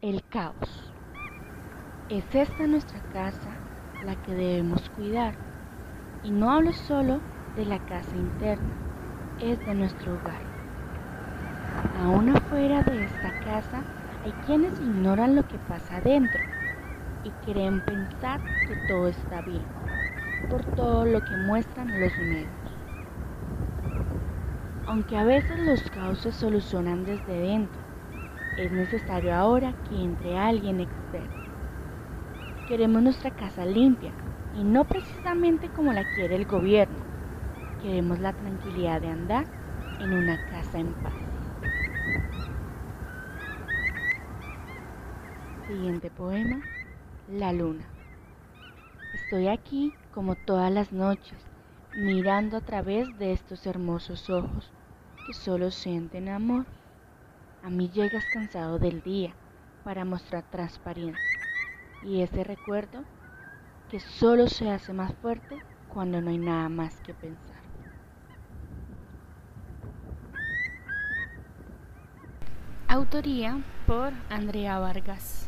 El caos. Es esta nuestra casa la que debemos cuidar. Y no hablo solo de la casa interna, es de nuestro hogar. Aún afuera de esta casa hay quienes ignoran lo que pasa adentro y creen pensar que todo está bien por todo lo que muestran los medios. Aunque a veces los caos se solucionan desde dentro, es necesario ahora que entre alguien externo. Queremos nuestra casa limpia y no precisamente como la quiere el gobierno. Queremos la tranquilidad de andar en una casa en paz. Siguiente poema, La Luna. Estoy aquí como todas las noches, mirando a través de estos hermosos ojos que solo sienten amor. A mí llegas cansado del día para mostrar transparencia y ese recuerdo que solo se hace más fuerte cuando no hay nada más que pensar. Autoría por Andrea Vargas.